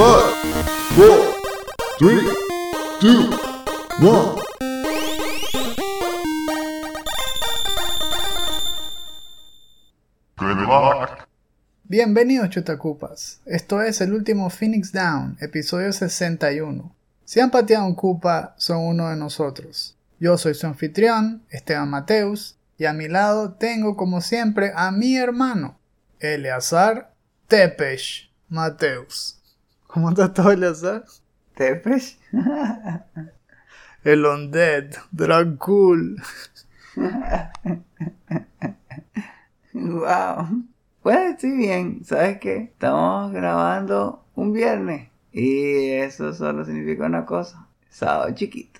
Five, four, three. Bienvenidos chutacupas, esto es el último Phoenix Down, episodio 61. Si han pateado un cupa, son uno de nosotros. Yo soy su anfitrión, Esteban Mateus, y a mi lado tengo como siempre a mi hermano, Eleazar Tepesh Mateus. ¿Cómo está todo Eleazar? ¿Tepesh? El Undead, Dracul. wow. Pues estoy bien, ¿sabes qué? Estamos grabando un viernes y eso solo significa una cosa, sábado chiquito.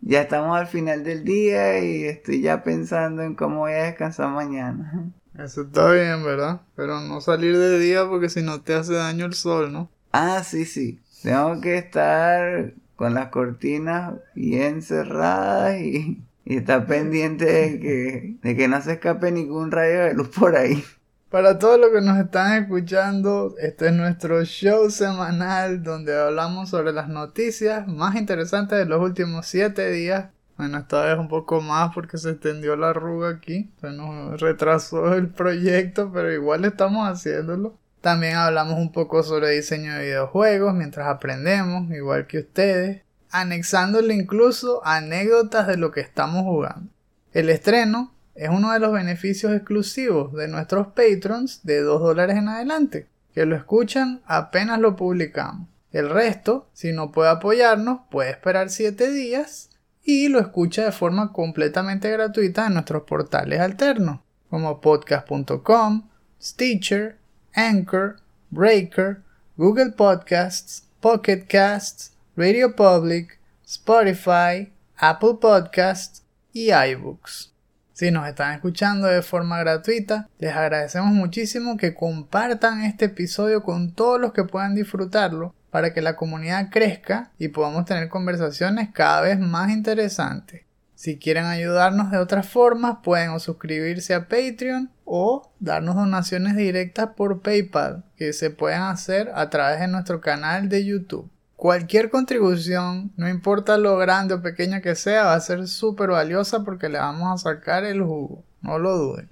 Ya estamos al final del día y estoy ya pensando en cómo voy a descansar mañana. Eso está bien, ¿verdad? Pero no salir de día porque si no te hace daño el sol, ¿no? Ah, sí, sí. Tengo que estar con las cortinas bien cerradas y, y estar pendiente de que, de que no se escape ningún rayo de luz por ahí. Para todos los que nos están escuchando, este es nuestro show semanal donde hablamos sobre las noticias más interesantes de los últimos 7 días. Bueno, esta vez un poco más porque se extendió la arruga aquí. Se nos retrasó el proyecto, pero igual estamos haciéndolo. También hablamos un poco sobre diseño de videojuegos mientras aprendemos, igual que ustedes, anexándole incluso anécdotas de lo que estamos jugando. El estreno es uno de los beneficios exclusivos de nuestros patrons de 2 dólares en adelante, que lo escuchan apenas lo publicamos. El resto, si no puede apoyarnos, puede esperar 7 días y lo escucha de forma completamente gratuita en nuestros portales alternos, como podcast.com, Stitcher, Anchor, Breaker, Google Podcasts, Pocket Casts, Radio Public, Spotify, Apple Podcasts y iBooks. Si nos están escuchando de forma gratuita, les agradecemos muchísimo que compartan este episodio con todos los que puedan disfrutarlo para que la comunidad crezca y podamos tener conversaciones cada vez más interesantes. Si quieren ayudarnos de otras formas, pueden suscribirse a Patreon o darnos donaciones directas por PayPal, que se pueden hacer a través de nuestro canal de YouTube. Cualquier contribución, no importa lo grande o pequeña que sea, va a ser súper valiosa porque le vamos a sacar el jugo. No lo duden.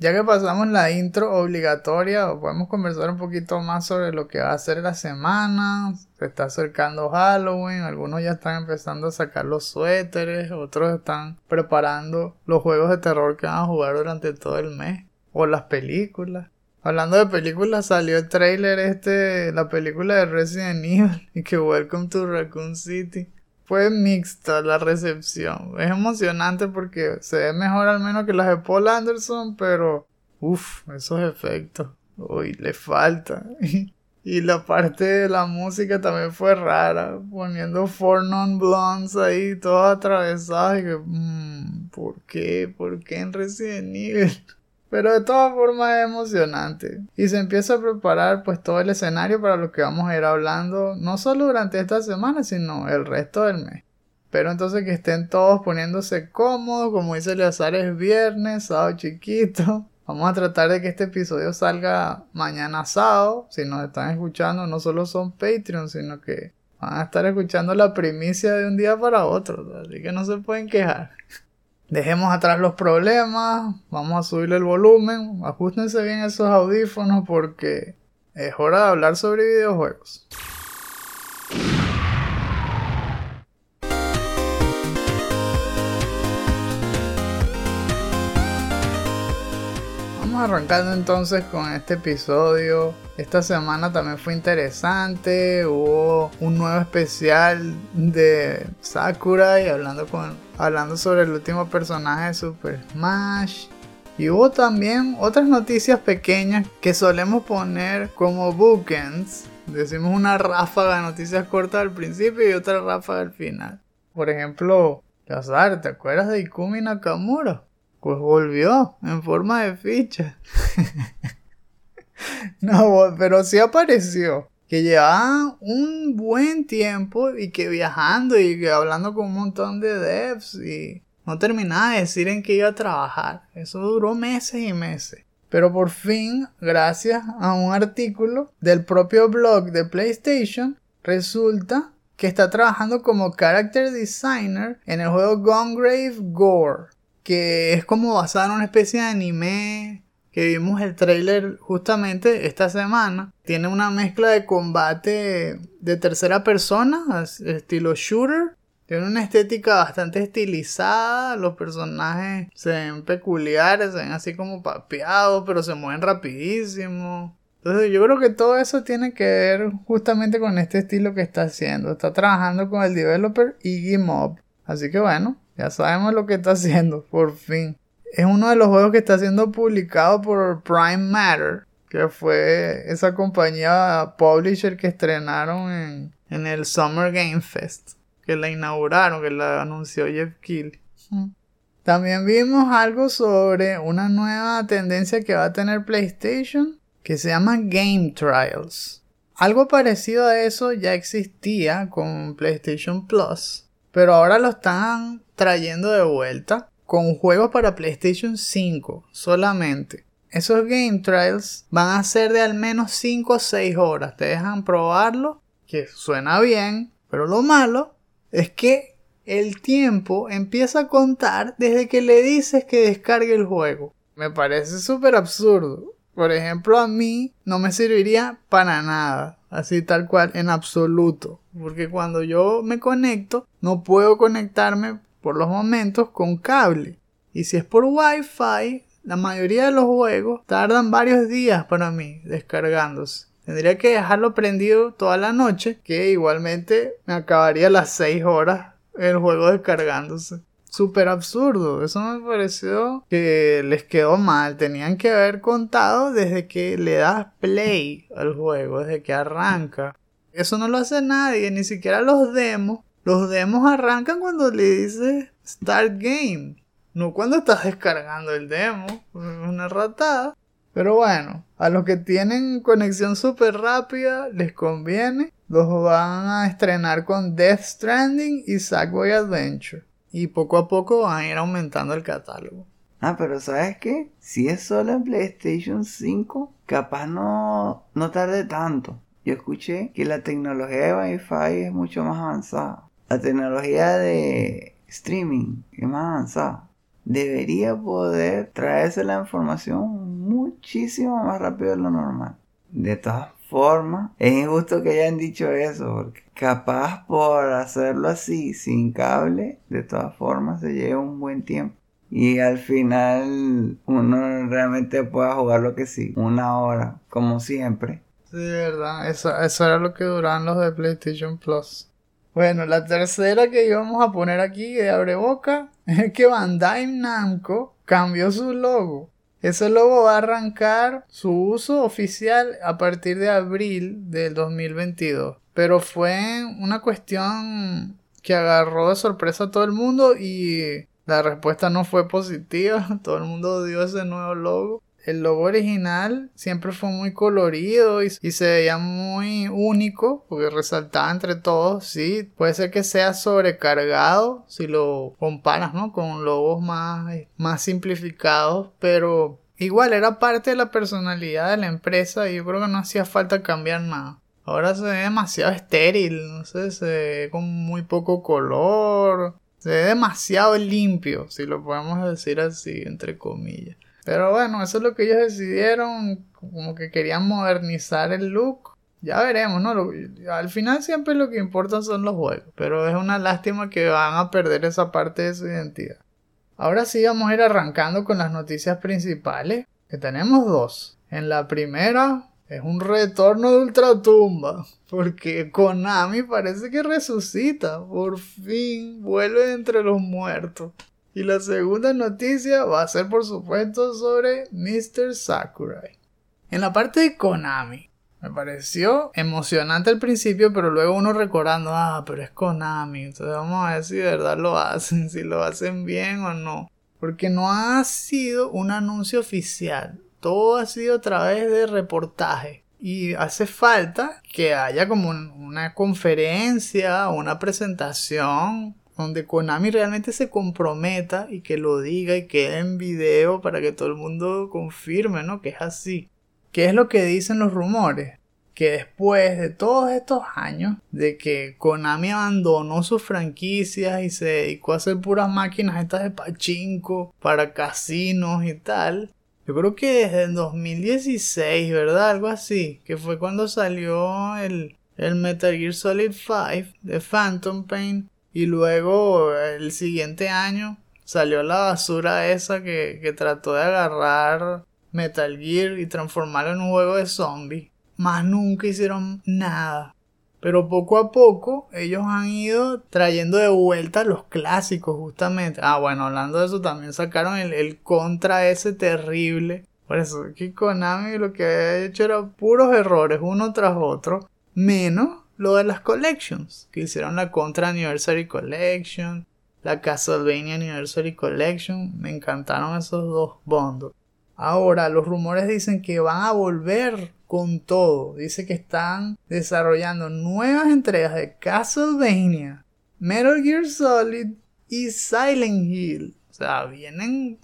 Ya que pasamos la intro obligatoria, podemos conversar un poquito más sobre lo que va a ser la semana. Se está acercando Halloween, algunos ya están empezando a sacar los suéteres, otros están preparando los juegos de terror que van a jugar durante todo el mes, o las películas. Hablando de películas, salió el trailer este, la película de Resident Evil y que Welcome to Raccoon City. Fue mixta la recepción. Es emocionante porque se ve mejor al menos que las de Paul Anderson, pero uff, esos efectos. Uy, le falta. y la parte de la música también fue rara, poniendo Four Non Blondes ahí, todos atravesados. Y que, mmm, ¿por qué? ¿Por qué en Resident Evil? Pero de todas formas es emocionante. Y se empieza a preparar pues todo el escenario para lo que vamos a ir hablando, no solo durante esta semana, sino el resto del mes. Pero entonces que estén todos poniéndose cómodos, como dice Eleazar es viernes, sábado chiquito. Vamos a tratar de que este episodio salga mañana sábado. Si nos están escuchando, no solo son Patreon, sino que van a estar escuchando la primicia de un día para otro. Así que no se pueden quejar. Dejemos atrás los problemas, vamos a subirle el volumen, ajustense bien esos audífonos porque es hora de hablar sobre videojuegos. Vamos arrancando entonces con este episodio. Esta semana también fue interesante, hubo un nuevo especial de Sakura y hablando con hablando sobre el último personaje de Super Smash. Y hubo también otras noticias pequeñas que solemos poner como bookends. Decimos una ráfaga de noticias cortas al principio y otra ráfaga al final. Por ejemplo, Lazar, ¿te acuerdas de Ikumi Nakamura? Pues volvió en forma de ficha. no, pero sí apareció que llevaba un buen tiempo y que viajando y que hablando con un montón de devs y no terminaba de decir en qué iba a trabajar. Eso duró meses y meses. Pero por fin, gracias a un artículo del propio blog de PlayStation, resulta que está trabajando como character designer en el juego Gungrave Gore, que es como basado en una especie de anime que vimos el trailer justamente esta semana. Tiene una mezcla de combate de tercera persona, estilo shooter, tiene una estética bastante estilizada, los personajes se ven peculiares, se ven así como papeados, pero se mueven rapidísimo. Entonces yo creo que todo eso tiene que ver justamente con este estilo que está haciendo. Está trabajando con el developer Iggy Mob. Así que bueno, ya sabemos lo que está haciendo, por fin. Es uno de los juegos que está siendo publicado por Prime Matter, que fue esa compañía publisher que estrenaron en, en el Summer Game Fest que la inauguraron, que la anunció Jeff Keighley. También vimos algo sobre una nueva tendencia que va a tener PlayStation que se llama Game Trials. Algo parecido a eso ya existía con PlayStation Plus, pero ahora lo están trayendo de vuelta con juegos para PlayStation 5 solamente. Esos Game Trials van a ser de al menos 5 o 6 horas. Te dejan probarlo, que suena bien, pero lo malo es que el tiempo empieza a contar desde que le dices que descargue el juego. Me parece súper absurdo. Por ejemplo, a mí no me serviría para nada, así tal cual, en absoluto. Porque cuando yo me conecto, no puedo conectarme por los momentos con cable. Y si es por Wi-Fi, la mayoría de los juegos tardan varios días para mí descargándose. Tendría que dejarlo prendido toda la noche, que igualmente me acabaría las 6 horas el juego descargándose. Súper absurdo, eso me pareció que les quedó mal. Tenían que haber contado desde que le das play al juego, desde que arranca. Eso no lo hace nadie, ni siquiera los demos. Los demos arrancan cuando le dices Start Game, no cuando estás descargando el demo. Una ratada. Pero bueno, a los que tienen conexión súper rápida les conviene. Los van a estrenar con Death Stranding y Sackboy Adventure. Y poco a poco van a ir aumentando el catálogo. Ah, pero ¿sabes qué? Si es solo en PlayStation 5, capaz no, no tarde tanto. Yo escuché que la tecnología de Wi-Fi es mucho más avanzada. La tecnología de streaming es más avanzada debería poder traerse la información muchísimo más rápido de lo normal. De todas formas, es injusto que hayan dicho eso, porque capaz por hacerlo así, sin cable, de todas formas se lleva un buen tiempo. Y al final uno realmente pueda jugar lo que sí, una hora, como siempre. Sí, verdad, eso, eso era lo que duraban los de PlayStation Plus. Bueno, la tercera que íbamos a poner aquí de abre boca es que Bandai Namco cambió su logo. Ese logo va a arrancar su uso oficial a partir de abril del 2022. Pero fue una cuestión que agarró de sorpresa a todo el mundo y la respuesta no fue positiva. Todo el mundo odió ese nuevo logo el logo original siempre fue muy colorido y, se veía muy único porque resaltaba entre todos, sí, puede ser que sea sobrecargado si lo comparas, ¿no? Con logos más, más simplificados, pero igual era parte de la personalidad de la empresa y yo creo que no hacía falta cambiar nada. Ahora se ve demasiado estéril, no sé, se ve con muy poco color, se ve demasiado limpio, si lo podemos decir así, entre comillas. Pero bueno, eso es lo que ellos decidieron, como que querían modernizar el look. Ya veremos, ¿no? al final siempre lo que importa son los juegos, pero es una lástima que van a perder esa parte de su identidad. Ahora sí vamos a ir arrancando con las noticias principales, que tenemos dos. En la primera es un retorno de Ultratumba, porque Konami parece que resucita, por fin vuelve entre los muertos. Y la segunda noticia va a ser por supuesto sobre Mr. Sakurai. En la parte de Konami, me pareció emocionante al principio, pero luego uno recordando, ah, pero es Konami, entonces vamos a ver si de verdad lo hacen, si lo hacen bien o no. Porque no ha sido un anuncio oficial, todo ha sido a través de reportaje. Y hace falta que haya como una conferencia, una presentación donde Konami realmente se comprometa y que lo diga y quede en video para que todo el mundo confirme, ¿no? Que es así. ¿Qué es lo que dicen los rumores? Que después de todos estos años de que Konami abandonó sus franquicias y se dedicó a hacer puras máquinas estas de pachinko para casinos y tal, yo creo que desde el 2016, ¿verdad? Algo así, que fue cuando salió el, el Metal Gear Solid 5 de Phantom Pain y luego el siguiente año salió la basura esa que, que trató de agarrar Metal Gear y transformarlo en un juego de zombies. Más nunca hicieron nada. Pero poco a poco ellos han ido trayendo de vuelta los clásicos justamente. Ah, bueno, hablando de eso también sacaron el, el contra ese terrible. Por eso que Konami lo que había hecho era puros errores uno tras otro. Menos lo de las collections. Que hicieron la Contra Anniversary Collection. La Castlevania Anniversary Collection. Me encantaron esos dos bondos. Ahora los rumores dicen que van a volver con todo. Dice que están desarrollando nuevas entregas de Castlevania, Metal Gear Solid y Silent Hill. O sea, vienen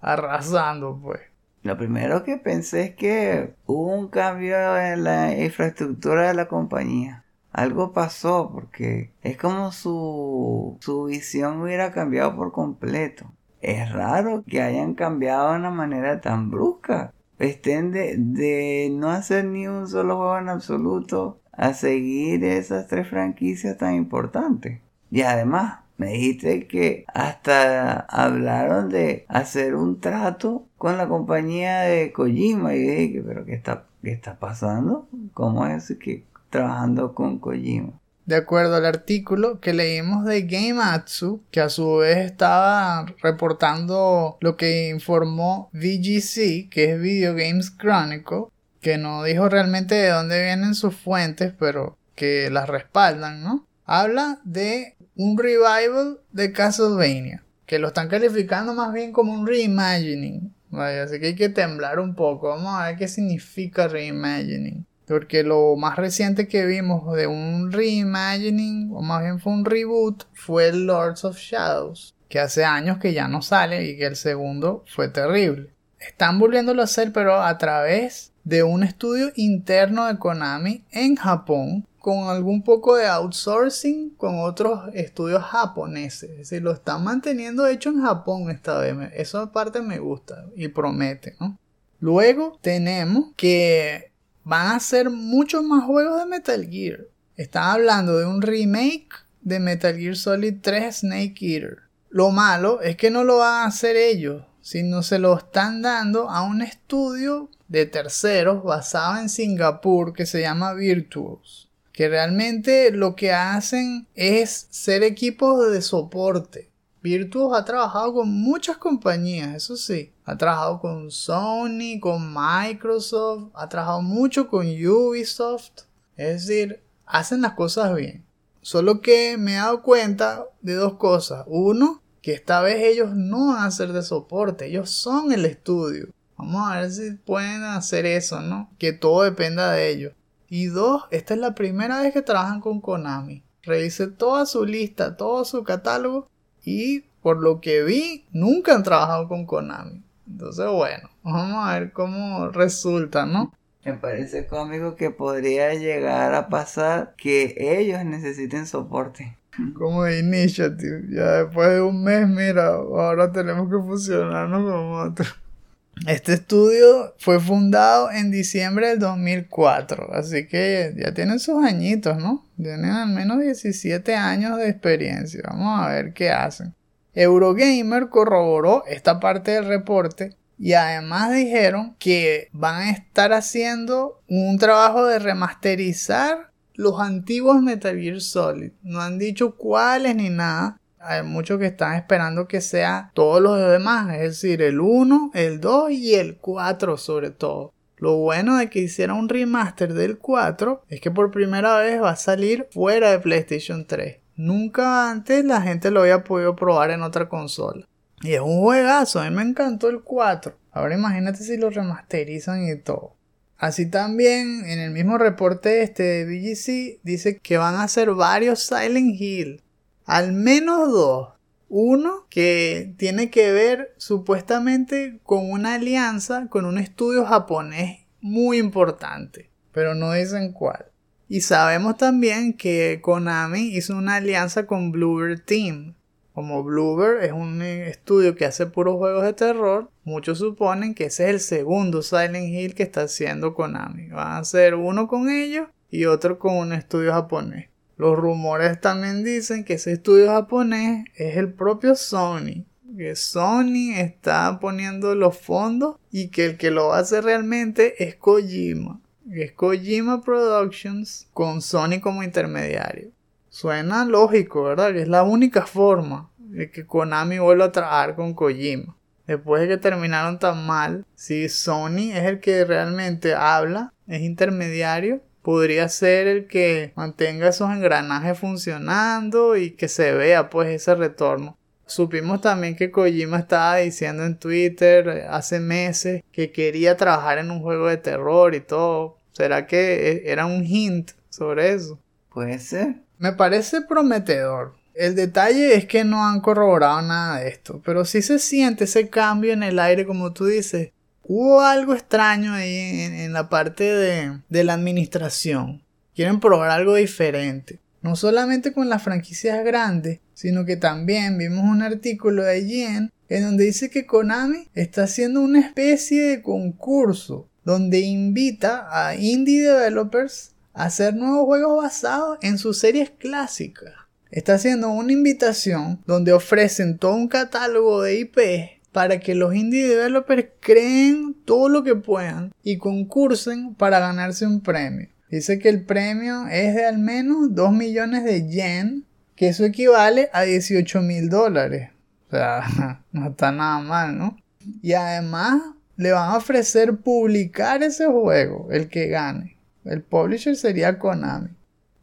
arrasando pues. Lo primero que pensé es que hubo un cambio en la infraestructura de la compañía. Algo pasó porque es como su, su visión hubiera cambiado por completo es raro que hayan cambiado de una manera tan brusca. Estén de, no hacer ni un solo juego en absoluto a seguir esas tres franquicias tan importantes. Y además, me dijiste que hasta hablaron de hacer un trato con la compañía de Kojima. Y dije, pero ¿qué está, qué está pasando? ¿Cómo es que trabajando con Kojima? de acuerdo al artículo que leímos de Gameatsu, que a su vez estaba reportando lo que informó VGC, que es Video Games Chronicle, que no dijo realmente de dónde vienen sus fuentes, pero que las respaldan, ¿no? Habla de un revival de Castlevania, que lo están calificando más bien como un reimagining. Vaya, así que hay que temblar un poco. Vamos a ver qué significa reimagining. Porque lo más reciente que vimos de un reimagining, o más bien fue un reboot, fue Lords of Shadows, que hace años que ya no sale y que el segundo fue terrible. Están volviéndolo a hacer, pero a través de un estudio interno de Konami en Japón, con algún poco de outsourcing con otros estudios japoneses. Es decir, lo están manteniendo hecho en Japón esta vez. Esa parte me gusta y promete, ¿no? Luego tenemos que van a ser muchos más juegos de Metal Gear. Están hablando de un remake de Metal Gear Solid 3 Snake Eater. Lo malo es que no lo van a hacer ellos, sino se lo están dando a un estudio de terceros basado en Singapur que se llama Virtuos. Que realmente lo que hacen es ser equipos de soporte. Virtuos ha trabajado con muchas compañías, eso sí. Ha trabajado con Sony, con Microsoft, ha trabajado mucho con Ubisoft. Es decir, hacen las cosas bien. Solo que me he dado cuenta de dos cosas. Uno, que esta vez ellos no van a ser de soporte, ellos son el estudio. Vamos a ver si pueden hacer eso, ¿no? Que todo dependa de ellos. Y dos, esta es la primera vez que trabajan con Konami. Revisé toda su lista, todo su catálogo y por lo que vi, nunca han trabajado con Konami. Entonces, bueno, vamos a ver cómo resulta, ¿no? Me parece cómico que podría llegar a pasar que ellos necesiten soporte. Como Initiative. Ya después de un mes, mira, ahora tenemos que fusionarnos con otro. Este estudio fue fundado en diciembre del 2004, así que ya tienen sus añitos, ¿no? Tienen al menos 17 años de experiencia. Vamos a ver qué hacen. Eurogamer corroboró esta parte del reporte y además dijeron que van a estar haciendo un trabajo de remasterizar los antiguos Metal Gear Solid. No han dicho cuáles ni nada. Hay muchos que están esperando que sea todos los demás, es decir, el 1, el 2 y el 4 sobre todo. Lo bueno de que hiciera un remaster del 4 es que por primera vez va a salir fuera de PlayStation 3. Nunca antes la gente lo había podido probar en otra consola. Y es un juegazo, a mí me encantó el 4. Ahora imagínate si lo remasterizan y todo. Así también, en el mismo reporte este de BGC, dice que van a hacer varios Silent Hill. al menos dos. Uno que tiene que ver supuestamente con una alianza con un estudio japonés muy importante, pero no dicen cuál. Y sabemos también que Konami hizo una alianza con Bluebird Team. Como Bluebird es un estudio que hace puros juegos de terror, muchos suponen que ese es el segundo Silent Hill que está haciendo Konami. Van a hacer uno con ellos y otro con un estudio japonés. Los rumores también dicen que ese estudio japonés es el propio Sony. Que Sony está poniendo los fondos y que el que lo hacer realmente es Kojima es Kojima Productions con Sony como intermediario. Suena lógico, ¿verdad? Que es la única forma de que Konami vuelva a trabajar con Kojima. Después de que terminaron tan mal, si Sony es el que realmente habla, es intermediario, podría ser el que mantenga esos engranajes funcionando y que se vea pues ese retorno. Supimos también que Kojima estaba diciendo en Twitter hace meses que quería trabajar en un juego de terror y todo. ¿Será que e, era un hint sobre eso? Puede ser. Me parece prometedor. El detalle es que no han corroborado nada de esto, pero sí se siente ese cambio en el aire como tú dices. Hubo algo extraño ahí en, la parte de, de la administración. Quieren probar algo diferente. No solamente con las franquicias grandes, sino que también vimos un artículo de Jen en donde dice que Konami está haciendo una especie de concurso donde invita a indie developers a hacer nuevos juegos basados en sus series clásicas. Está haciendo una invitación donde ofrecen todo un catálogo de IP para que los indie developers creen todo lo que puedan y concursen para ganarse un premio. Dice que el premio es de al menos 2 millones de yen, que eso equivale a 18 mil dólares. O sea, no está nada mal, ¿no? Y además le van a ofrecer publicar ese juego, el que gane. El publisher sería Konami.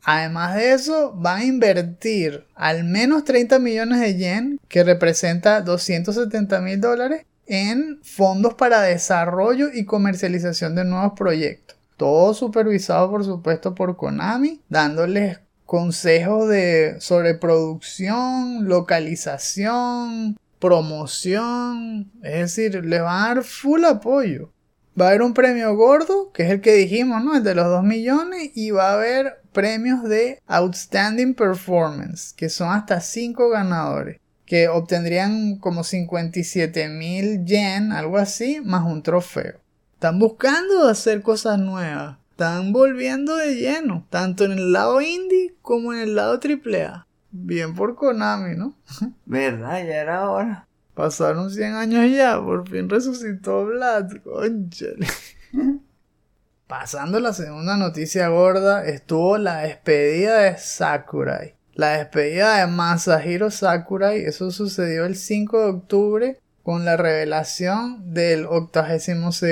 Además de eso, van a invertir al menos 30 millones de yen, que representa 270 mil dólares, en fondos para desarrollo y comercialización de nuevos proyectos. Todo supervisado, por supuesto, por Konami, dándoles consejos de sobre producción, localización, promoción, es decir, le van a dar full apoyo. Va a haber un premio gordo, que es el que dijimos, ¿no? El de los 2 millones, y va a haber premios de Outstanding Performance, que son hasta 5 ganadores, que obtendrían como 57 mil yen, algo así, más un trofeo. Están buscando hacer cosas nuevas, están volviendo de lleno, tanto en el lado indie como en el lado AAA. Bien por Konami, ¿no? ¿Verdad? Ya era hora. Pasaron 100 años ya, por fin resucitó Vlad, conchale. Pasando la segunda noticia gorda, estuvo la despedida de Sakurai. La despedida de Masahiro Sakurai, eso sucedió el 5 de octubre con la revelación del 82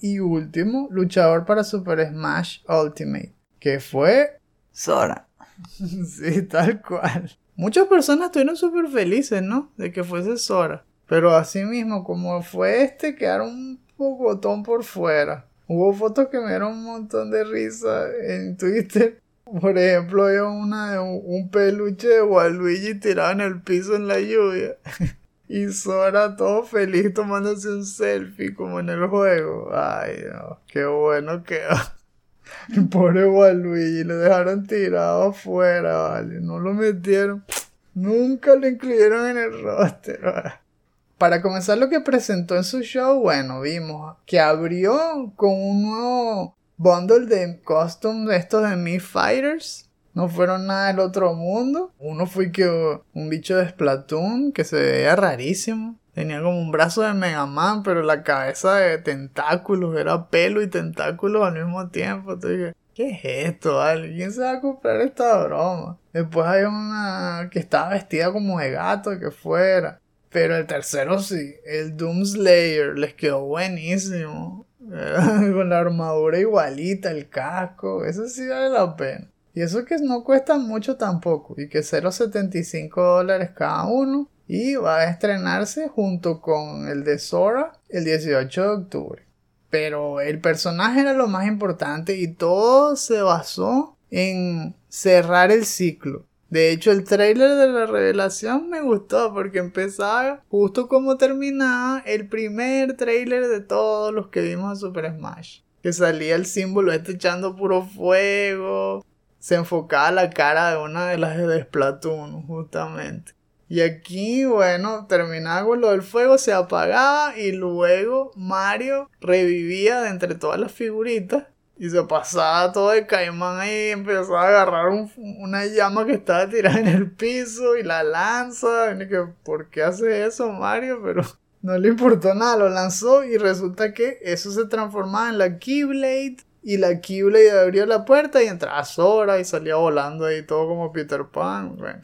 y último luchador para Super Smash Ultimate, que fue Sora. sí, tal cual. Muchas personas estuvieron súper felices, ¿no? De que fuese Sora. Pero así mismo, como fue este, quedaron un botón por fuera. Hubo fotos que me dieron un montón de risa en Twitter. Por ejemplo, había una un, peluche de Waluigi tirado en el piso en la lluvia. y Sora todo feliz tomándose un selfie como en el juego. Ay, Dios, qué bueno quedó. El pobre Waluigi lo dejaron tirado afuera, vale. No lo metieron. Nunca lo incluyeron en el roster, Para comenzar lo que presentó en su show, bueno, vimos que abrió con un nuevo bundle de costumes de estos de Mi Fighters. No fueron nada del otro mundo. Uno fue que un bicho de Splatoon que se veía rarísimo. Tenía como un brazo de Mega Man, pero la cabeza de tentáculos, era pelo y tentáculos al mismo tiempo. Entonces ¿qué es esto? Vale? ¿Quién se va a comprar esta broma? Después hay una que estaba vestida como de gato, que fuera. Pero el tercero sí, el Doom Slayer, les quedó buenísimo. Con la armadura igualita, el casco, eso sí vale la pena. Y eso que no cuesta mucho tampoco, y que 0.75 dólares cada uno y va a estrenarse junto con el de Sora el 18 de octubre. Pero el personaje era lo más importante y todo se basó en cerrar el ciclo. De hecho, el trailer de la revelación me gustó porque empezaba justo como terminaba el primer trailer de todos los que vimos en Super Smash. Que salía el símbolo este echando puro fuego. Se enfocaba la cara de una de las de Splatoon, justamente. Y aquí, bueno, terminaba con lo del fuego, se apagaba y luego Mario revivía de entre todas las figuritas y se pasaba todo de caimán ahí, empezaba a agarrar una llama que estaba tirada en el piso y la lanza. Y que, ¿por qué hace eso Mario? Pero no le importó nada, lo lanzó y resulta que eso se transformaba en la Keyblade. Y la Keyblade abrió la puerta y entraba Sora y salía volando ahí todo como Peter Pan. Bueno,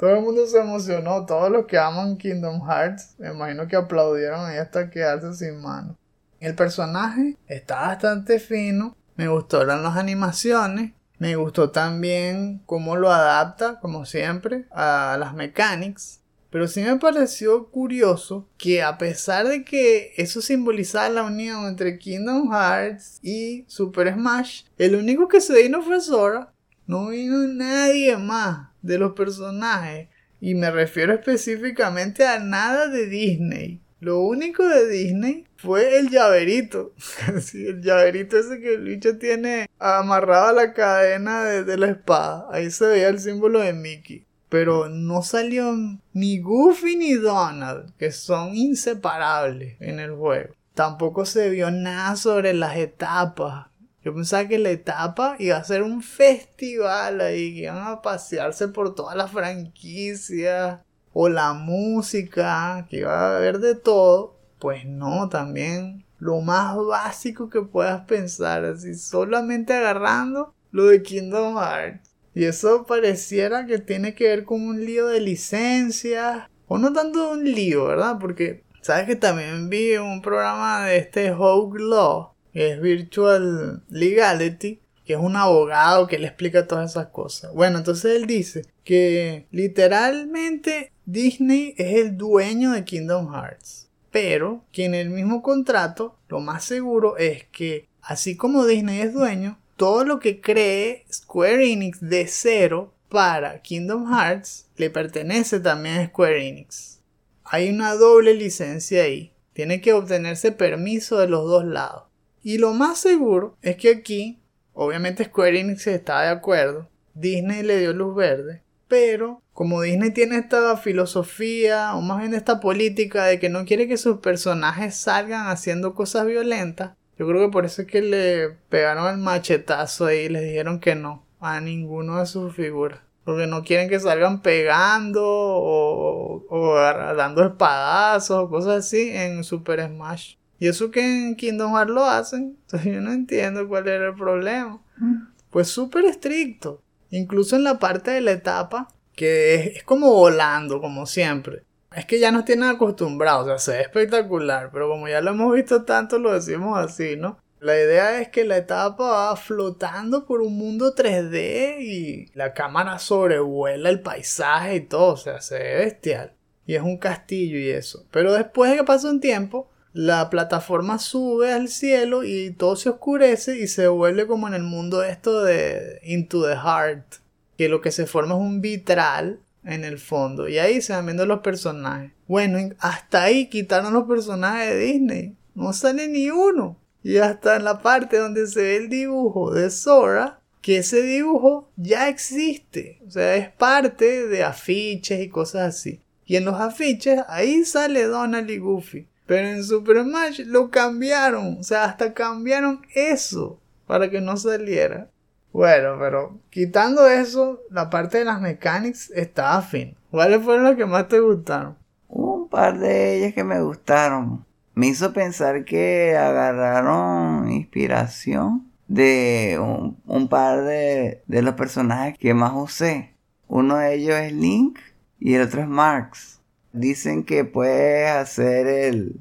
todo el mundo se emocionó, todos los que aman Kingdom Hearts, me imagino que aplaudieron ahí hasta quedarse sin mano. El personaje está bastante fino, me gustaron las animaciones. Me gustó también cómo lo adapta, como siempre, a las mechanics. Pero sí me pareció curioso que a pesar de que eso simbolizaba la unión entre Kingdom Hearts y Super Smash, el único que se vino fue Sora. No vino nadie más de los personajes. Y me refiero específicamente a nada de Disney. Lo único de Disney fue el llaverito. el llaverito ese que el bicho tiene amarrado a la cadena de, la espada. Ahí se veía el símbolo de Mickey. Pero no salió ni Goofy ni Donald, que son inseparables en el juego. Tampoco se vio nada sobre las etapas. Yo pensaba que la etapa iba a ser un festival ahí, que iban a pasearse por toda la franquicia o la música, que iba a haber de todo, pues no, también lo más básico que puedas pensar, así solamente agarrando lo de Kingdom Hearts. Y eso pareciera que tiene que ver con un lío de licencias, o no tanto un lío, ¿verdad? Porque sabes que también vi un programa de este Hogue Law, es Virtual Legality, que es un abogado que le explica todas esas cosas. Bueno, entonces él dice que literalmente Disney es el dueño de Kingdom Hearts. Pero que en el mismo contrato lo más seguro es que así como Disney es dueño, todo lo que cree Square Enix de cero para Kingdom Hearts le pertenece también a Square Enix. Hay una doble licencia ahí. Tiene que obtenerse permiso de los dos lados. Y lo más seguro es que aquí Obviamente Square Enix está de acuerdo. Disney le dio luz verde. Pero como Disney tiene esta filosofía, o más bien esta política de que no quiere que sus personajes salgan haciendo cosas violentas, yo creo que por eso es que le pegaron el machetazo ahí y les dijeron que no a ninguno de sus figuras. Porque no quieren que salgan pegando o, o dando espadazos o cosas así en Super Smash. Y eso que en Kingdom Hearts lo hacen. Entonces yo no entiendo cuál era el problema. Mm. Pues súper estricto. Incluso en la parte de la etapa, que es, como volando, como siempre. Es que ya nos tienen acostumbrados, o sea, se ve espectacular, pero como ya lo hemos visto tanto, lo decimos así, ¿no? La idea es que la etapa va flotando por un mundo 3D y la cámara sobrevuela el paisaje y todo, o sea, se ve bestial. Y es un castillo y eso. Pero después de que pasa un tiempo, la plataforma sube al cielo y todo se oscurece y se vuelve como en el mundo esto de Into the Heart, que lo que se forma es un vitral en el fondo y ahí se van viendo los personajes. Bueno, hasta ahí quitaron los personajes de Disney, no sale ni uno. Y hasta en la parte donde se ve el dibujo de Sora, que ese dibujo ya existe, o sea, es parte de afiches y cosas así. Y en los afiches ahí sale Donald y Goofy. Pero en Super Smash lo cambiaron. O sea, hasta cambiaron eso para que no saliera. Bueno, pero quitando eso, la parte de las mechanics estaba fin. ¿Cuáles fueron las que más te gustaron? Un par de ellas que me gustaron. Me hizo pensar que agarraron inspiración de un, par de, de los personajes que más usé. Uno de ellos es Link y el otro es Marx. Dicen que puedes hacer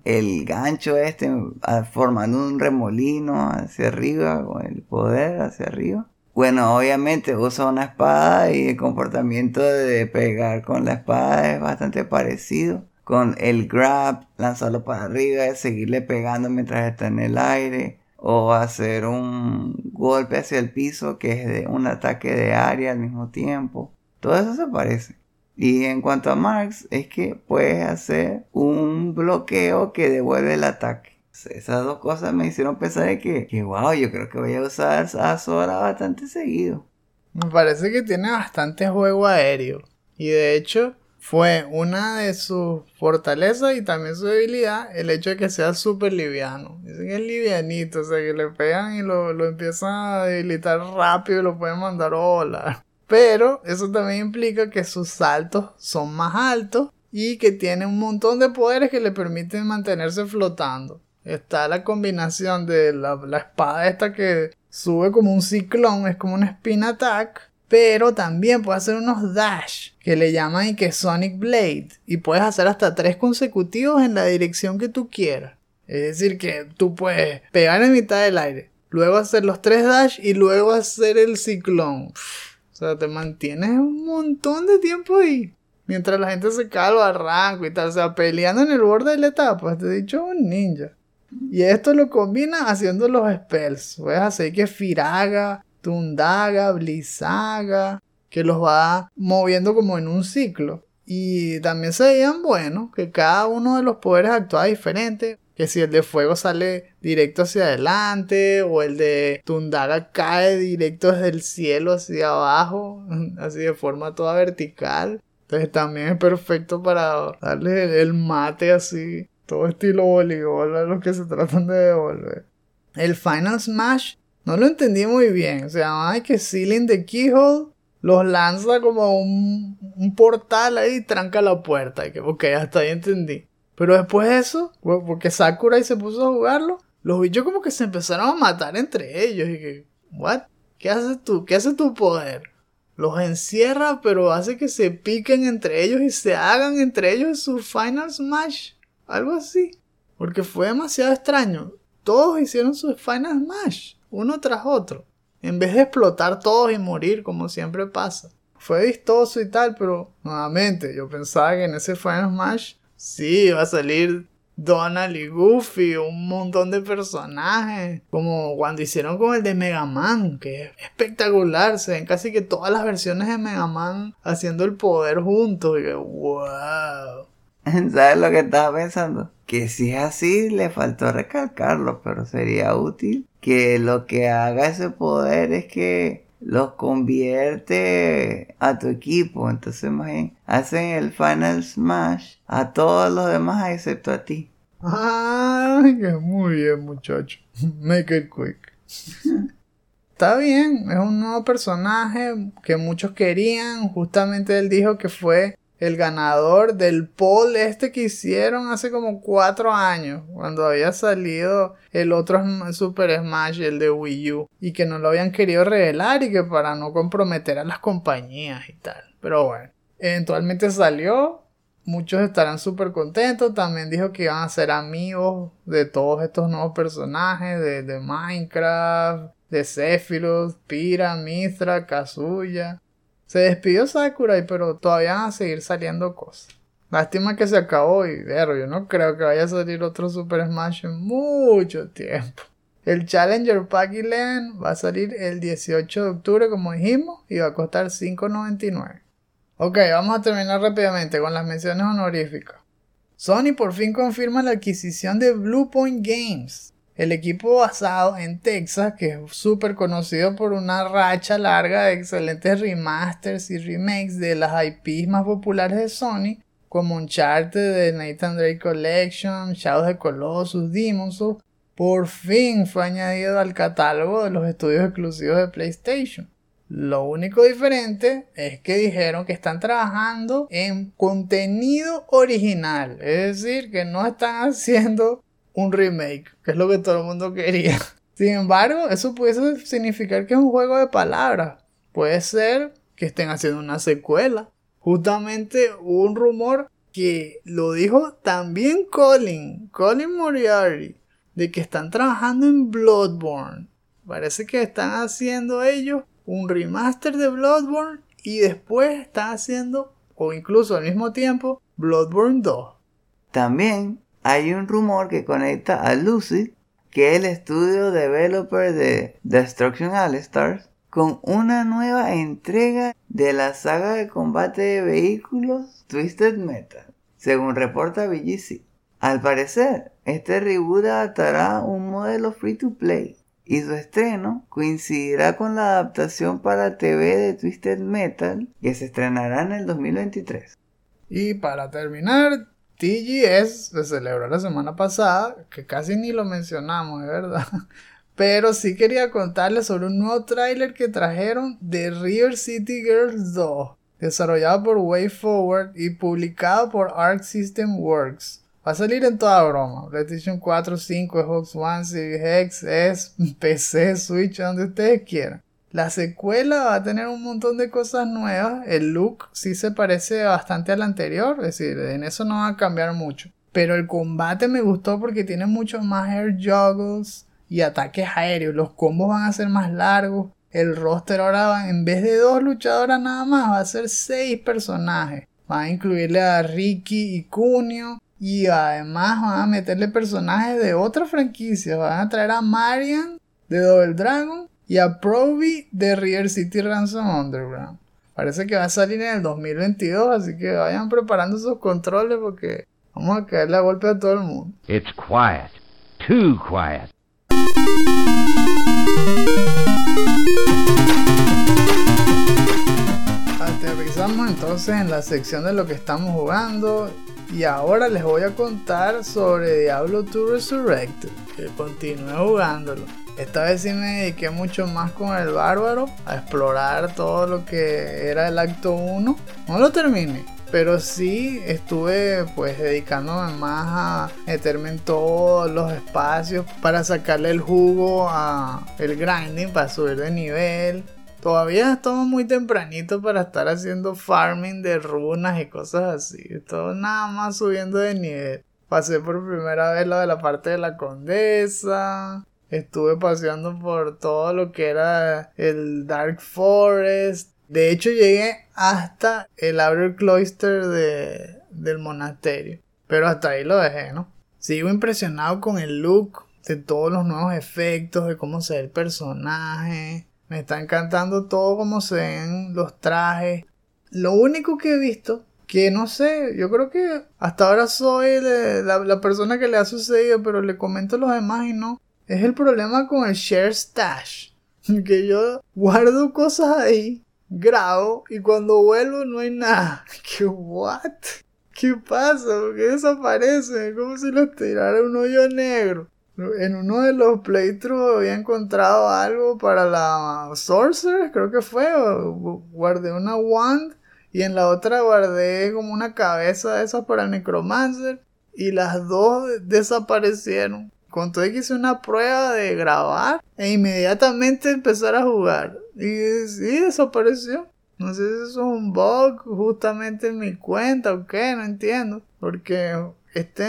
el, gancho este formando un remolino hacia arriba con el poder hacia arriba. Bueno, obviamente usa una espada y el comportamiento de pegar con la espada es bastante parecido. Con el grab, lanzarlo para arriba, y seguirle pegando mientras está en el aire. O hacer un golpe hacia el piso que es de un ataque de área al mismo tiempo. Todo eso se parece. Y en cuanto a Marks, es que puedes hacer un bloqueo que devuelve el ataque. Esas dos cosas me hicieron pensar de que, que wow, yo creo que voy a usar a Sora bastante seguido. Me parece que tiene bastante juego aéreo. Y de hecho, fue una de sus fortalezas y también su debilidad el hecho de que sea súper liviano. Dicen que es livianito, o sea, que le pegan y lo, lo empiezan a debilitar rápido y lo pueden mandar a volar. Pero eso también implica que sus saltos son más altos y que tiene un montón de poderes que le permiten mantenerse flotando. Está la combinación de la, espada esta que sube como un ciclón, es como un spin attack. Pero también puede hacer unos dash que le llaman y que Sonic Blade. Y puedes hacer hasta tres consecutivos en la dirección que tú quieras. Es decir, que tú puedes pegar en mitad del aire, luego hacer los tres dash y luego hacer el ciclón. Sea, te mantienes un montón de tiempo ahí. Mientras la gente se cae al barranco y tal. O sea, peleando en el borde de la etapa. Te he dicho un ninja. Y esto lo combina haciendo los spells. Puedes hacer que Firaga, Tundaga, Blizaga. Que los va moviendo como en un ciclo. Y también se veían buenos. Que cada uno de los poderes actúa diferente que si el de fuego sale directo hacia adelante o el de Tundaga cae directo desde el cielo hacia abajo, así de forma toda vertical. Entonces también es perfecto para darle el mate así, todo estilo voleibol a los que se tratan de devolver. El Final Smash no lo entendí muy bien, o sea, hay que Sealing the Keyhole los lanza como un, portal ahí y tranca la puerta. Ok, hasta ahí entendí. Pero después de eso, porque Sakurai se puso a jugarlo, los bichos como que se empezaron a matar entre ellos. Y que, ¿what? ¿Qué haces tú? ¿Qué hace tu poder? Los encierra, pero hace que se piquen entre ellos y se hagan entre ellos su Final Smash. Algo así. Porque fue demasiado extraño. Todos hicieron su Final Smash, uno tras otro. En vez de explotar todos y morir, como siempre pasa. Fue vistoso y tal, pero nuevamente, yo pensaba que en ese Final Smash Sí, va a salir Donald y Goofy, un montón de personajes. Como cuando hicieron con el de Mega Man, que es espectacular. Se ven casi que todas las versiones de Mega Man haciendo el poder juntos. Y que, wow. ¿Sabes lo que estaba pensando? Que si es así, le faltó recalcarlo, pero sería útil que lo que haga ese poder es que los convierte a tu equipo. Entonces, imagínate, hacen el Final Smash a todos los demás excepto a ti. Ay, que muy bien, muchacho. Make it quick. Está bien, es un nuevo personaje que muchos querían. Justamente él dijo que fue el ganador del poll este que hicieron hace como cuatro años, cuando había salido el otro Super Smash, el de Wii U, y que no lo habían querido revelar y que para no comprometer a las compañías y tal. Pero bueno, eventualmente salió, muchos estarán súper contentos, también dijo que iban a ser amigos de todos estos nuevos personajes, de, de Minecraft, de Sephiroth, Pira, Mithra, Kazuya. Se despidió Sakurai, pero todavía van a seguir saliendo cosas. Lástima que se acabó y ver, yo no creo que vaya a salir otro Super Smash en mucho tiempo. El Challenger Pack 11 va a salir el 18 de octubre, como dijimos, y va a costar $5.99. Ok, vamos a terminar rápidamente con las menciones honoríficas. Sony por fin confirma la adquisición de Bluepoint Games, el equipo basado en Texas, que es súper conocido por una racha larga de excelentes remasters y remakes de las IPs más populares de Sony, como Uncharted de Nathan Drake Collection, Shadows of the Colossus, Demon's Souls, por fin fue añadido al catálogo de los estudios exclusivos de PlayStation. Lo único diferente es que dijeron que están trabajando en contenido original, es decir, que no están haciendo un remake, que es lo que todo el mundo quería. Sin embargo, eso puede significar que es un juego de palabras. Puede ser que estén haciendo una secuela. Justamente un rumor que lo dijo también Colin, Colin Moriarty, de que están trabajando en Bloodborne. Parece que están haciendo ellos un remaster de Bloodborne y después están haciendo, o incluso al mismo tiempo, Bloodborne 2. También hay un rumor que conecta a Lucid, que es el estudio developer de Destruction All Stars, con una nueva entrega de la saga de combate de vehículos Twisted Metal, según reporta BGC. Al parecer, este reboot adaptará un modelo free to play y su estreno coincidirá con la adaptación para TV de Twisted Metal que se estrenará en el 2023. Y para terminar, TGS se celebró la semana pasada, que casi ni lo mencionamos, de verdad. Pero sí quería contarles sobre un nuevo tráiler que trajeron de River City Girls 2, desarrollado por WayForward y publicado por Arc System Works. Va a salir en toda broma. PlayStation 4, 5, Xbox One, Series X, S, PC, Switch, donde ustedes quieran. La secuela va a tener un montón de cosas nuevas. El look sí se parece bastante al anterior, es decir, en eso no va a cambiar mucho. Pero el combate me gustó porque tiene muchos más air juggles y ataques aéreos. Los combos van a ser más largos. El roster ahora va, en vez de dos luchadoras nada más, va a ser seis personajes. Va a incluirle a Ricky y Cunio. Y además van a meterle personajes de otra franquicia. Van a traer a Marian de Double Dragon y a Proby de River City Ransom Underground. Parece que va a salir en el 2022, así que vayan preparando sus controles porque vamos a caerle a golpe a todo el mundo. It's quiet. Too quiet. Aterrizamos entonces en la sección de lo que estamos jugando y ahora les voy a contar sobre Diablo 2 Resurrected, que continué jugándolo. Esta vez sí me dediqué mucho más con el bárbaro a explorar todo lo que era el acto 1. No lo terminé, pero sí estuve pues dedicándome más a meterme en todos los espacios para sacarle el jugo a el grinding para subir de nivel. Todavía estamos muy tempranito para estar haciendo farming de runas y cosas así. Todo nada más subiendo de nivel. Pasé por primera vez lo de la parte de la condesa. Estuve paseando por todo lo que era el Dark Forest. De hecho llegué hasta el Outer Cloister de, del monasterio. Pero hasta ahí lo dejé, ¿no? Sigo impresionado con el look de todos los nuevos efectos, de cómo se ve el personaje. Me está encantando todo cómo se ven los trajes. Lo único que he visto, que no sé, yo creo que hasta ahora soy la, la persona que le ha sucedido, pero le comento a los demás y no. Es el problema con el share stash. Que yo guardo cosas ahí grabo y cuando vuelvo no hay nada. ¿Qué what? ¿Qué pasa? ¿Por qué desaparece? Como si los tirara un hoyo negro. En uno de los playthroughs había encontrado algo para la Sorcerer, creo que fue. Guardé una wand y en la otra guardé como una cabeza de esas para Necromancer. Y las dos desaparecieron. Con todo hice una prueba de grabar e inmediatamente empezar a jugar. Y sí, desapareció. No sé si es un bug justamente en mi cuenta o qué, no entiendo. Porque este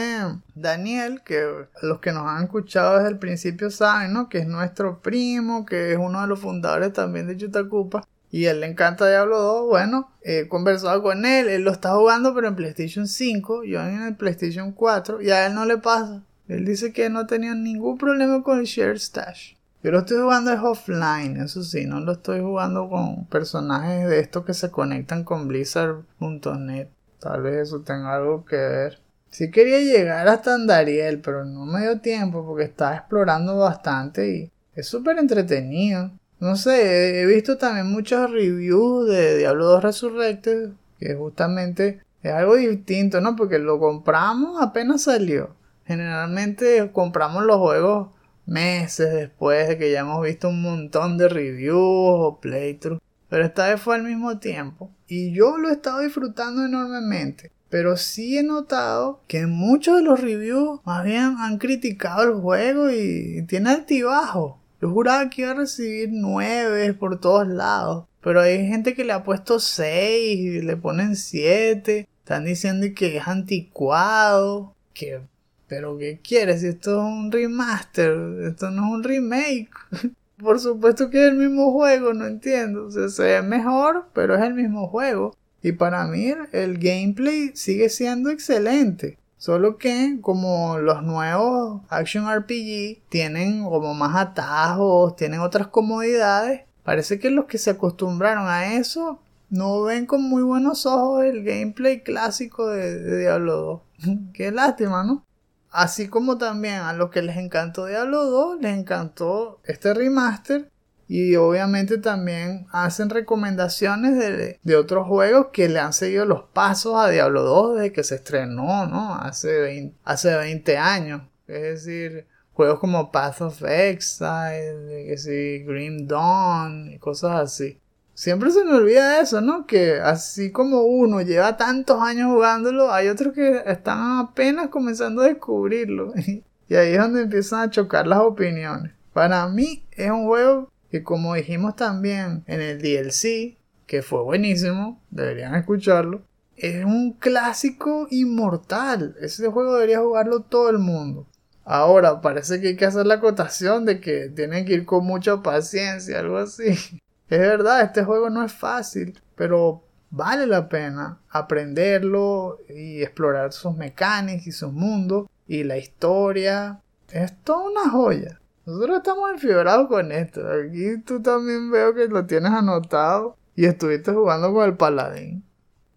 Daniel, que los que nos han escuchado desde el principio saben, ¿no? Que es nuestro primo, que es uno de los fundadores también de Chutacupa. Y él le encanta Diablo 2. Bueno, he conversado con él. Él lo está jugando, pero en PlayStation 5. Yo en el PlayStation 4. Y a él no le pasa. Él dice que no tenía ningún problema con el Share Stash. Yo lo estoy jugando es offline, eso sí, no lo estoy jugando con personajes de estos que se conectan con Blizzard.net. Tal vez eso tenga algo que ver. Sí quería llegar hasta Andariel, pero no me dio tiempo porque estaba explorando bastante y es súper entretenido. No sé, he visto también muchos reviews de Diablo 2 Resurrected, que justamente es algo distinto, ¿no? Porque lo compramos apenas salió. Generalmente compramos los juegos meses después de que ya hemos visto un montón de reviews o playthroughs. Pero esta vez fue al mismo tiempo. Y yo lo he estado disfrutando enormemente. Pero sí he notado que muchos de los reviews más bien han criticado el juego y tiene altibajo. Yo juraba que iba a recibir 9 por todos lados. Pero hay gente que le ha puesto 6 y le ponen 7. Están diciendo que es anticuado. Que pero ¿qué quieres? Esto es un remaster, esto no es un remake. Por supuesto que es el mismo juego, no entiendo. Se ve mejor, pero es el mismo juego. Y para mí el gameplay sigue siendo excelente. Solo que como los nuevos Action RPG tienen como más atajos, tienen otras comodidades, parece que los que se acostumbraron a eso no ven con muy buenos ojos el gameplay clásico de, de Diablo 2. Qué lástima, ¿no? Así como también a los que les encantó Diablo 2, les encantó este remaster. Y obviamente también hacen recomendaciones de, de otros juegos que le han seguido los pasos a Diablo 2 desde que se estrenó, ¿no? Hace 20, hace 20 años. Es decir, juegos como Path of Exile, que sí, Grim Dawn y cosas así. Siempre se me olvida eso, ¿no? Que así como uno lleva tantos años jugándolo, hay otros que están apenas comenzando a descubrirlo. y ahí es donde empiezan a chocar las opiniones. Para mí es un juego que como dijimos también en el DLC, que fue buenísimo, deberían escucharlo, es un clásico inmortal. Ese juego debería jugarlo todo el mundo. Ahora, parece que hay que hacer la acotación de que tienen que ir con mucha paciencia, algo así. Es verdad, este juego no es fácil, pero vale la pena aprenderlo y explorar sus mecánicas y sus mundos y la historia. Es toda una joya. Nosotros estamos enfibrados con esto. Aquí tú también veo que lo tienes anotado y estuviste jugando con el paladín.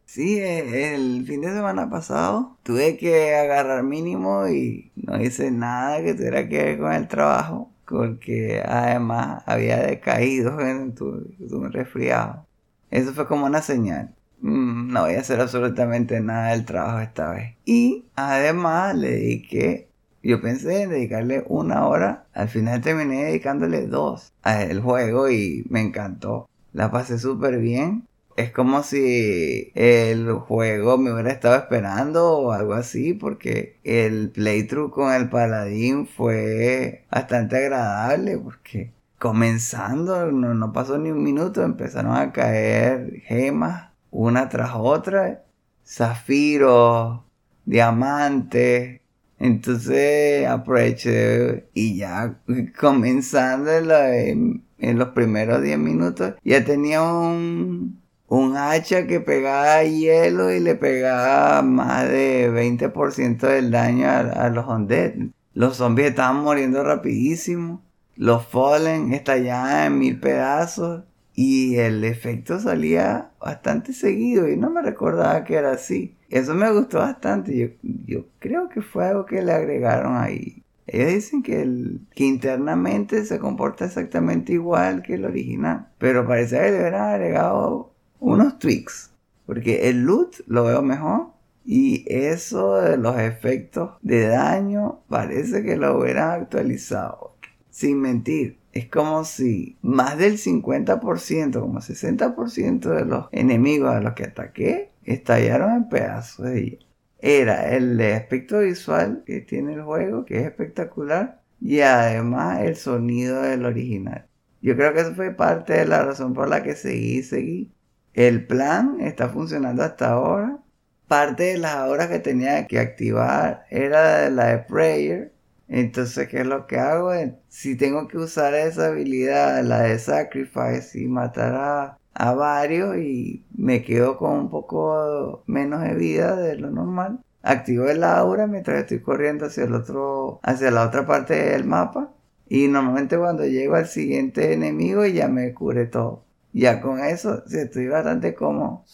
Sí, el fin de semana pasado tuve que agarrar mínimo y no hice nada que tuviera que ver con el trabajo porque además había decaído en tu, tu resfriado. Eso fue como una señal. Mm, no voy a hacer absolutamente nada del trabajo esta vez. Y además le dediqué, yo pensé en dedicarle una hora, al final terminé dedicándole dos al juego y me encantó. La pasé súper bien es como si el juego me hubiera estado esperando o algo así, porque el playthrough con el paladín fue bastante agradable, porque comenzando, no, pasó ni un minuto, empezaron a caer gemas una tras otra, zafiros, diamantes. Entonces aproveché y ya comenzando en, en los primeros 10 minutos ya tenía un, un hacha que pegaba hielo y le pegaba más de 20% del daño a, los undead. Los zombies estaban muriendo rapidísimo. Los fallen estallaban en mil pedazos. Y el efecto salía bastante seguido y no me recordaba que era así. Eso me gustó bastante. Yo, creo que fue algo que le agregaron ahí. Ellos dicen que, que internamente se comporta exactamente igual que el original. Pero parece que le hubieran agregado unos tweaks. Porque el loot lo veo mejor. Y eso de los efectos de daño parece que lo hubieran actualizado. Sin mentir. Es como si más del 50%, como 60% de los enemigos a los que ataqué estallaron en pedazos de Era el aspecto visual que tiene el juego, que es espectacular, y además el sonido del original. Yo creo que eso fue parte de la razón por la que seguí y seguí. El plan está funcionando hasta ahora. Parte de las horas que tenía que activar era la de Prayer. Entonces, ¿qué es lo que hago? Si tengo que usar esa habilidad, la de Sacrifice, y matar a, varios y me quedo con un poco menos de vida de lo normal, activo el aura mientras estoy corriendo hacia el otro, hacia la otra parte del mapa. Y normalmente cuando llego al siguiente enemigo ya me cubre todo. Ya con eso sí, estoy bastante cómodo.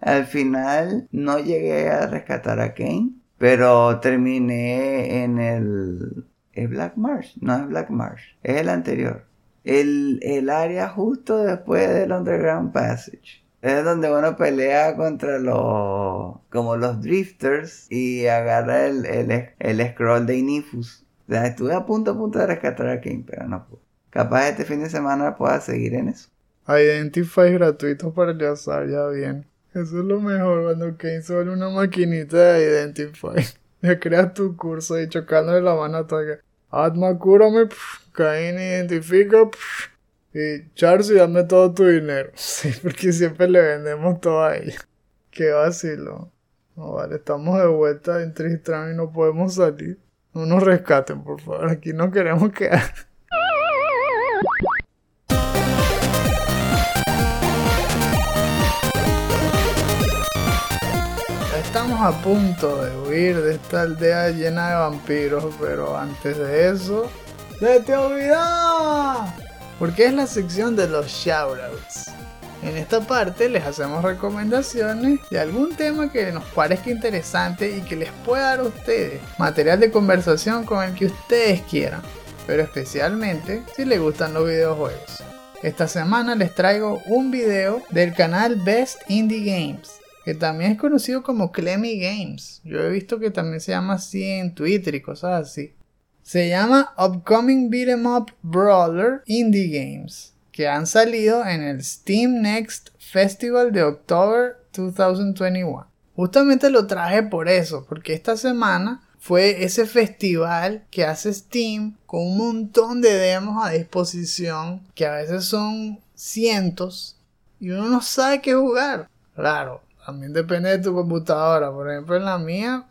Al final no llegué a rescatar a Kane, pero terminé en el... ¿Es Black Marsh? No es Black Marsh, es el anterior. El, el área justo después del Underground Passage. Es donde uno pelea contra los... como los drifters y agarra el, el, el scroll de Inifus. O sea, estuve a punto a punto de rescatar a Kane, pero no pude. Capaz este fin de semana pueda seguir en eso. Identify gratuitos para el azar, ya bien. Eso es lo mejor cuando Kane solo una maquinita de Identify. Le creas tu curso y chocándole la mano a todo. Atma, cúrame, Kane identifica, y Charles, dame todo tu dinero. Sí, porque siempre le vendemos todo a ella. Qué vacilo. No, vale, estamos de vuelta en Tristram y no podemos salir. No nos rescaten, por favor. Aquí no queremos quedar. a punto de huir de esta aldea llena de vampiros, pero antes de eso, ¡se te olvidó! porque es la sección de los shoutouts. En esta parte les hacemos recomendaciones de algún tema que nos parezca interesante y que les pueda dar a ustedes material de conversación con el que ustedes quieran, pero especialmente si les gustan los videojuegos. Esta semana les traigo un video del canal Best Indie Games, que también es conocido como Clemmy Games. Yo he visto que también se llama así en Twitter y cosas así. Se llama Upcoming Beat'em Up Brawler Indie Games que han salido en el Steam Next Festival de octubre 2021. Justamente lo traje por eso, porque esta semana fue ese festival que hace Steam con un montón de demos a disposición, que a veces son cientos, y uno no sabe qué jugar. Claro, también depende de tu computadora. Por ejemplo, en la mía,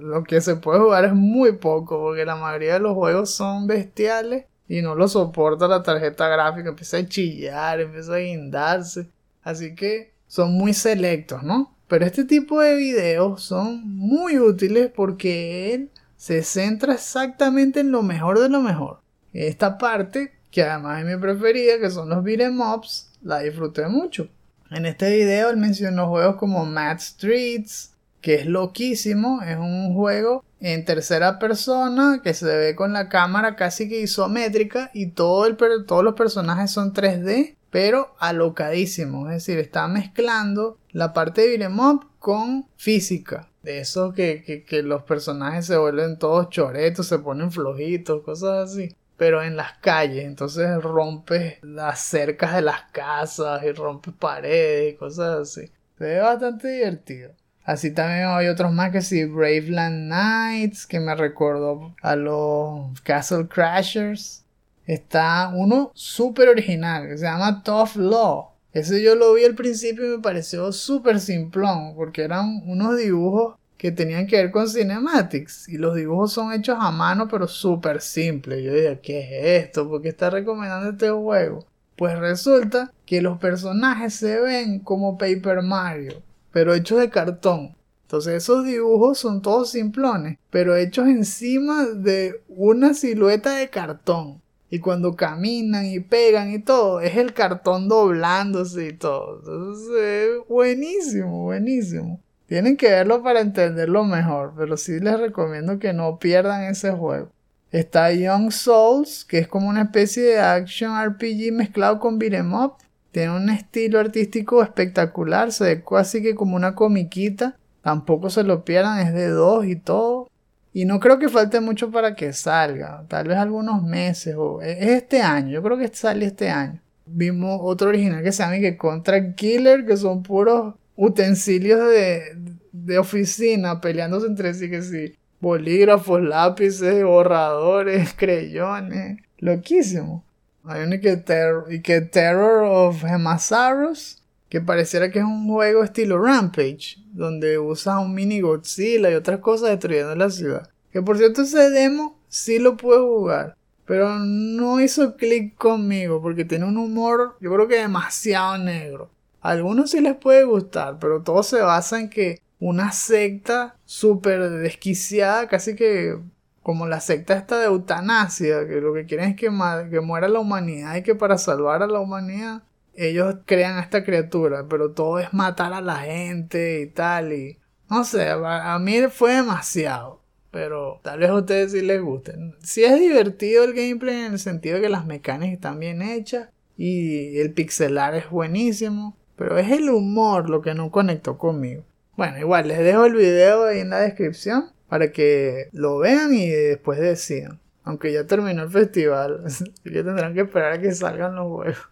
lo, que se puede jugar es muy poco, porque la mayoría de los juegos son bestiales y no lo soporta la tarjeta gráfica, empieza a chillar, empieza a guindarse. Así que son muy selectos, ¿no? Pero este tipo de videos son muy útiles porque él se centra exactamente en lo mejor de lo mejor. Esta parte, que además es mi preferida, que son los beat'em ups, la disfruté mucho. En este video él mencionó juegos como Mad Streets, que es loquísimo, es un juego en tercera persona que se ve con la cámara casi que isométrica y todos los personajes son 3D, pero alocadísimo, es decir, está mezclando la parte de beat'em con física. De eso que, los personajes se vuelven todos choretos, se ponen flojitos, cosas así pero en las calles. Entonces rompe las cercas de las casas y rompe paredes y cosas así. Se ve bastante divertido. Así también hay otros más que sí, Braveland Knights, que me recordó a los Castle Crashers. Está uno súper original, que se llama Tough Law. Ese yo lo vi al principio y me pareció súper simplón, porque eran unos dibujos que tenían que ver con cinematics. Y los dibujos son hechos a mano, pero súper simples. Yo dije, ¿qué es esto? ¿Por qué está recomendando este juego? Pues resulta que los personajes se ven como Paper Mario pero hechos de cartón. Entonces esos dibujos son todos simplones, pero hechos encima de una silueta de cartón. Y cuando caminan y pegan y todo, es el cartón doblándose y todo. Entonces es buenísimo, buenísimo. Tienen que verlo para entenderlo mejor, pero sí les recomiendo que no pierdan ese juego. Está Young Souls, que es como una especie de action RPG mezclado con beat'em up. Tiene un estilo artístico espectacular, se ve casi que como una comiquita. Tampoco se lo pierdan, es de dos y todo. Y no creo que falte mucho para que salga, tal vez algunos meses o es este año, yo creo que sale este año. Vimos otro original que se llama que Contra Killer, que son puros utensilios de, de oficina peleándose entre sí, que sí, bolígrafos, lápices, borradores, creyones, loquísimo. Hay uno que, y que Terror of Hemasaurus, que pareciera que es un juego estilo Rampage, donde usas un mini Godzilla y otras cosas destruyendo la ciudad. Que por cierto ese demo sí lo pude jugar, pero no hizo clic conmigo porque tiene un humor yo creo que demasiado negro. Algunos sí les puede gustar, pero todo se basa en que una secta súper desquiciada, casi que como la secta esta de eutanasia, que lo que quieren es que, que muera la humanidad y que para salvar a la humanidad ellos crean a esta criatura, pero todo es matar a la gente y tal y no sé, a, mí fue demasiado. Pero tal vez a ustedes sí les gusten. Sí es divertido el gameplay en el sentido de que las mecánicas están bien hechas y el pixelar es buenísimo. Pero es el humor lo que no conectó conmigo. Bueno, igual les dejo el video ahí en la descripción para que lo vean y después decidan. Aunque ya terminó el festival, ya tendrán que esperar a que salgan los juegos.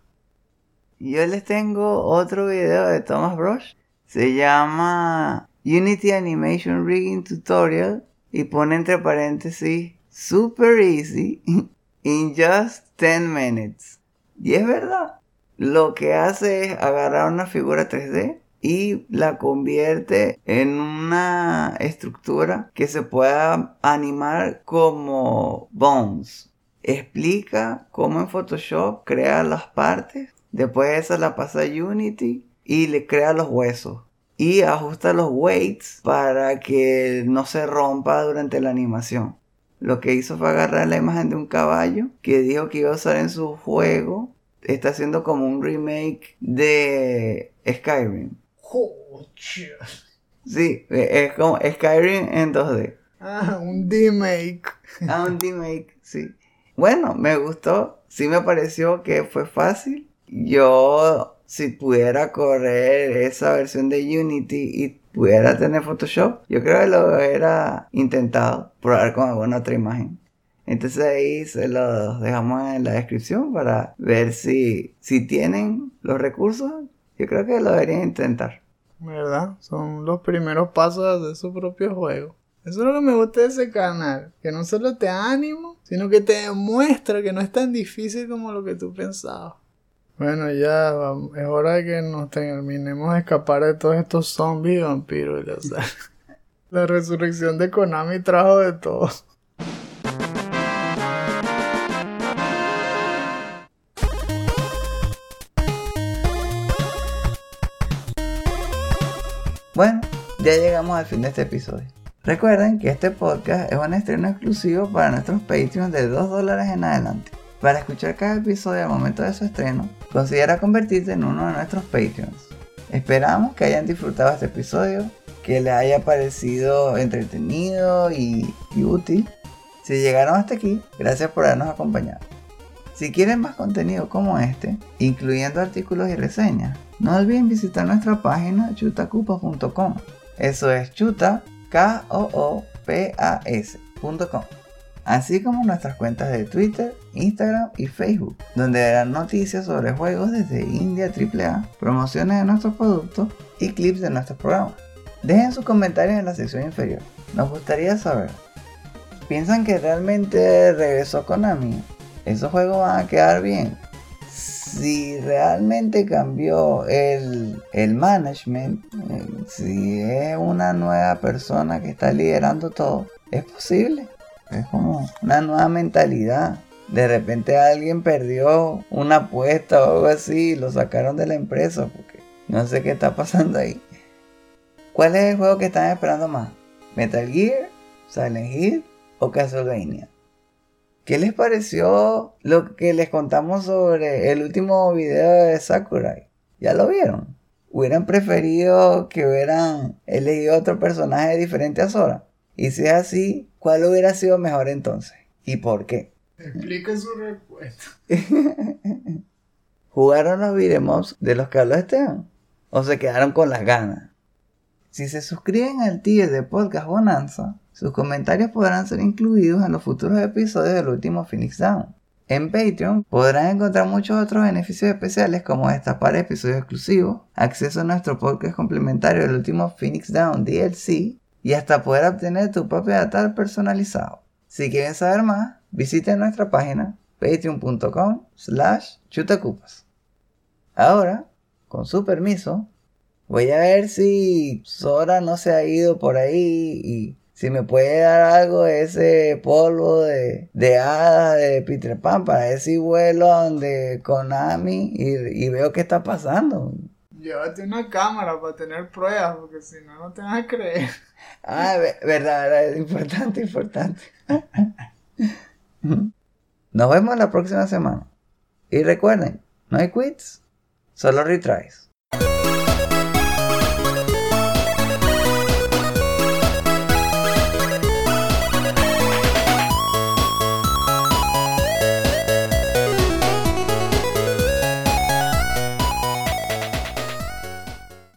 Yo les tengo otro video de Thomas Brush. Se llama Unity Animation Rigging Tutorial y pone entre paréntesis super easy in just 10 minutes. Y es verdad. Lo que hace es agarrar una figura 3D y la convierte en una estructura que se pueda animar como bones. Explica cómo en Photoshop crea las partes, después esa la pasa a Unity y le crea los huesos y ajusta los weights para que no se rompa durante la animación. lo que hizo fue agarrar la imagen de un caballo que dijo que iba a usar en su juego. Está haciendo como un remake de Skyrim. Joder. Sí, e- es como Skyrim en 2D. Ah, un remake. Ah, un remake, sí. Bueno, me gustó. Sí me pareció que fue fácil. Yo, si pudiera correr esa versión de Unity y pudiera tener Photoshop, yo creo que lo hubiera intentado probar con alguna otra imagen. Entonces ahí se los dejamos en la descripción para ver si, si tienen los recursos. Yo creo que lo deberían intentar. ¿Verdad? Son los primeros pasos de su propio juego. Eso es lo que me gusta de ese canal. Que no solo te ánimo, sino que te demuestra que no es tan difícil como lo que tú pensabas. Bueno, ya es hora de que nos terminemos de escapar de todos estos zombies y vampiros. La resurrección de Konami trajo de todo. Bueno, ya llegamos al fin de este episodio. Recuerden que este podcast es un estreno exclusivo para nuestros Patreons de 2 dólares en adelante. Para escuchar cada episodio al momento de su estreno, considera convertirte en uno de nuestros Patreons. Esperamos que hayan disfrutado este episodio, que les haya parecido entretenido y, y útil. Si llegaron hasta aquí, gracias por habernos acompañado. Si quieren más contenido como este, incluyendo artículos y reseñas, no olviden visitar nuestra página chutacupas.com. Eso es chuta, k o o p a s.com. Así como nuestras cuentas de Twitter, Instagram y Facebook, donde darán noticias sobre juegos desde India AAA, promociones de nuestros productos y clips de nuestros programas. Dejen sus comentarios en la sección inferior. Nos gustaría saber. ¿Piensan que realmente regresó Konami? ¿Esos juegos van a quedar bien? Si realmente cambió el, el management, si es una nueva persona que está liderando todo, es posible. Es como una nueva mentalidad. De repente alguien perdió una apuesta o algo así y lo sacaron de la empresa porque no sé qué está pasando ahí. ¿Cuál es el juego que están esperando más? ¿Metal Gear? ¿Silent Hill? ¿O Castlevania? ¿Qué les pareció lo que les contamos sobre el último video de Sakurai? ¿Ya lo vieron? ¿Hubieran preferido que hubieran elegido otro personaje diferente a Sora? Y si es así, ¿cuál hubiera sido mejor entonces? ¿Y por qué? Explica su respuesta. ¿Jugaron los beat'em de los que habló Esteban? ¿O se quedaron con las ganas? Si se suscriben al tier de Podcast Bonanza, sus comentarios podrán ser incluidos en los futuros episodios del último Phoenix Down. En Patreon podrán encontrar muchos otros beneficios especiales como destapar episodios exclusivos, acceso a nuestro podcast complementario del último Phoenix Down DLC y hasta poder obtener tu propio avatar personalizado. Si quieren saber más, visiten nuestra página patreon.com slash chutacupas. Ahora, con su permiso, voy a ver si Sora no se ha ido por ahí y si me puede dar algo de ese polvo de, de hadas de Peter Pan para ver si vuelo donde Konami y, y veo qué está pasando. Llévate una cámara para tener pruebas, porque si no, no te vas a creer. Ah, ve- verdad, verdad, importante, importante. Nos vemos la próxima semana. Y recuerden, no hay quits, solo retries.